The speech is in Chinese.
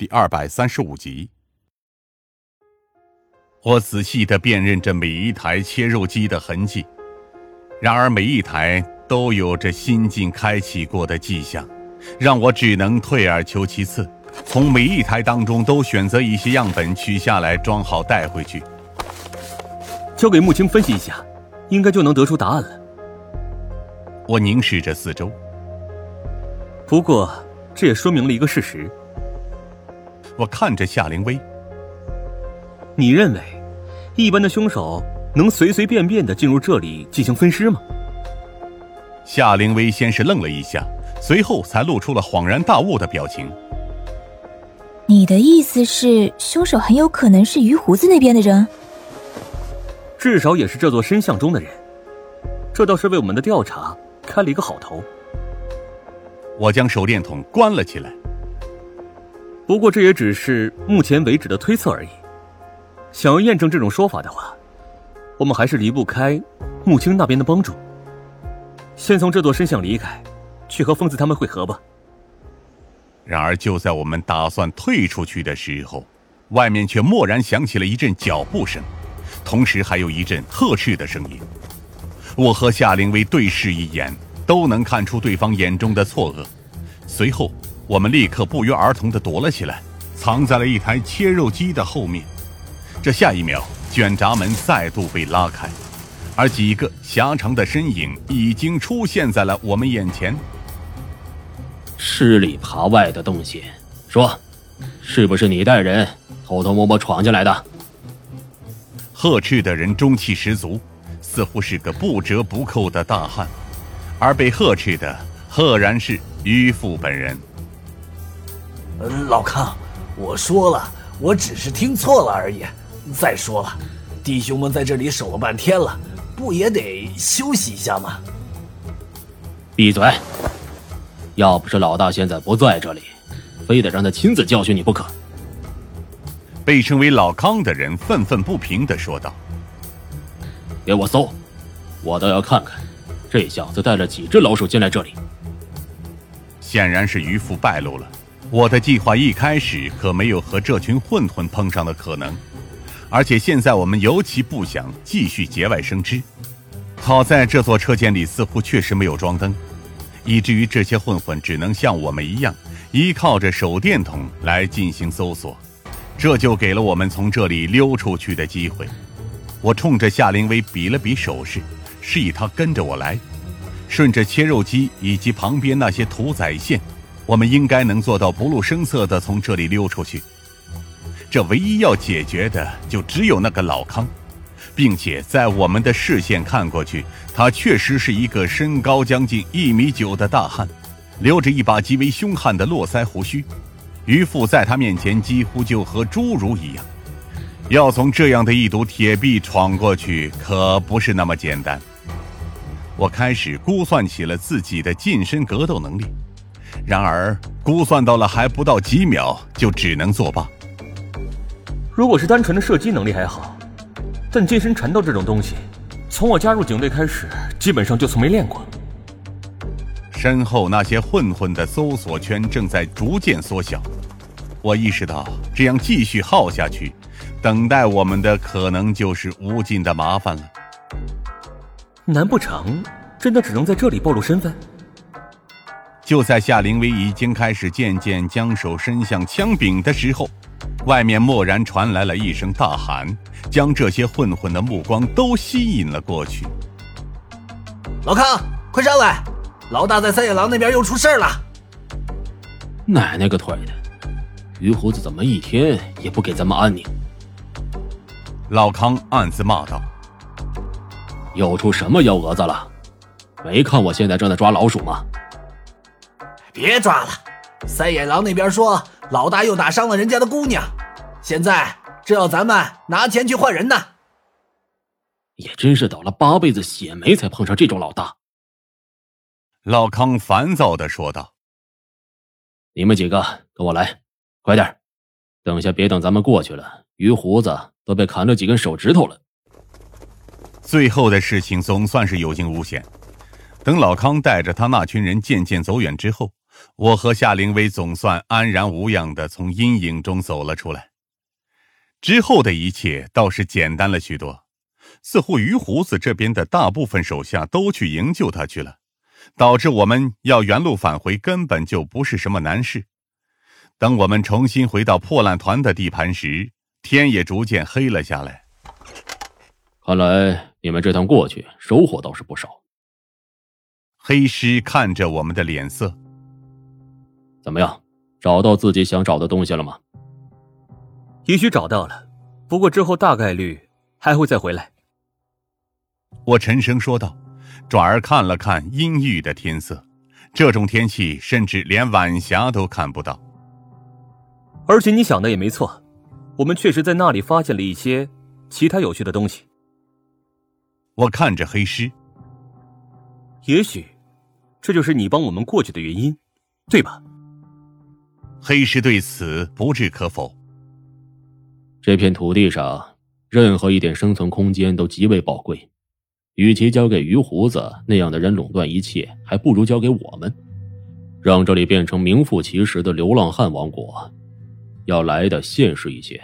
第二百三十五集。我仔细的辨认着每一台切肉机的痕迹，然而每一台都有着新近开启过的迹象，让我只能退而求其次，从每一台当中都选择一些样本取下来装好带回去，交给木青分析一下，应该就能得出答案了。我凝视着四周。不过，这也说明了一个事实。我看着夏灵薇，你认为，一般的凶手能随随便便的进入这里进行分尸吗？夏灵薇先是愣了一下，随后才露出了恍然大悟的表情。你的意思是，凶手很有可能是鱼胡子那边的人？至少也是这座深巷中的人，这倒是为我们的调查开了一个好头。我将手电筒关了起来。不过这也只是目前为止的推测而已。想要验证这种说法的话，我们还是离不开穆青那边的帮助。先从这座深巷离开，去和疯子他们会合吧。然而就在我们打算退出去的时候，外面却蓦然响起了一阵脚步声，同时还有一阵呵斥的声音。我和夏灵薇对视一眼。都能看出对方眼中的错愕，随后我们立刻不约而同地躲了起来，藏在了一台切肉机的后面。这下一秒，卷闸门再度被拉开，而几个狭长的身影已经出现在了我们眼前。吃里扒外的东西，说，是不是你带人偷偷摸摸闯进来的？呵斥的人中气十足，似乎是个不折不扣的大汉。而被呵斥的，赫然是迂父本人。老康，我说了，我只是听错了而已。再说了，弟兄们在这里守了半天了，不也得休息一下吗？闭嘴！要不是老大现在不在这里，非得让他亲自教训你不可。被称为老康的人愤愤不平的说道：“给我搜，我倒要看看。”这小子带了几只老鼠进来这里？显然是渔夫败露了。我的计划一开始可没有和这群混混碰上的可能，而且现在我们尤其不想继续节外生枝。好在这座车间里似乎确实没有装灯，以至于这些混混只能像我们一样，依靠着手电筒来进行搜索，这就给了我们从这里溜出去的机会。我冲着夏灵薇比了比手势。示意他跟着我来，顺着切肉机以及旁边那些屠宰线，我们应该能做到不露声色的从这里溜出去。这唯一要解决的就只有那个老康，并且在我们的视线看过去，他确实是一个身高将近一米九的大汉，留着一把极为凶悍的络腮胡须，渔父在他面前几乎就和侏儒一样。要从这样的一堵铁壁闯过去，可不是那么简单。我开始估算起了自己的近身格斗能力，然而估算到了还不到几秒，就只能作罢。如果是单纯的射击能力还好，但近身缠斗这种东西，从我加入警队开始，基本上就从没练过。身后那些混混的搜索圈正在逐渐缩小，我意识到这样继续耗下去，等待我们的可能就是无尽的麻烦了。难不成真的只能在这里暴露身份？就在夏灵薇已经开始渐渐将手伸向枪柄的时候，外面蓦然传来了一声大喊，将这些混混的目光都吸引了过去。老康，快上来！老大在三眼狼那边又出事了。奶奶个腿的，于胡子怎么一天也不给咱们安宁？老康暗自骂道。又出什么幺蛾子了？没看我现在正在抓老鼠吗？别抓了！三眼狼那边说老大又打伤了人家的姑娘，现在这要咱们拿钱去换人呢。也真是倒了八辈子血霉才碰上这种老大。老康烦躁的说道：“你们几个跟我来，快点！等下别等咱们过去了，鱼胡子都被砍了几根手指头了。”最后的事情总算是有惊无险。等老康带着他那群人渐渐走远之后，我和夏灵薇总算安然无恙的从阴影中走了出来。之后的一切倒是简单了许多，似乎于胡子这边的大部分手下都去营救他去了，导致我们要原路返回根本就不是什么难事。等我们重新回到破烂团的地盘时，天也逐渐黑了下来。看来你们这趟过去收获倒是不少。黑狮看着我们的脸色，怎么样？找到自己想找的东西了吗？也许找到了，不过之后大概率还会再回来。我沉声说道，转而看了看阴郁的天色，这种天气甚至连晚霞都看不到。而且你想的也没错，我们确实在那里发现了一些其他有趣的东西。我看着黑狮，也许这就是你帮我们过去的原因，对吧？黑石对此不置可否。这片土地上，任何一点生存空间都极为宝贵。与其交给鱼胡子那样的人垄断一切，还不如交给我们，让这里变成名副其实的流浪汉王国，要来的现实一些。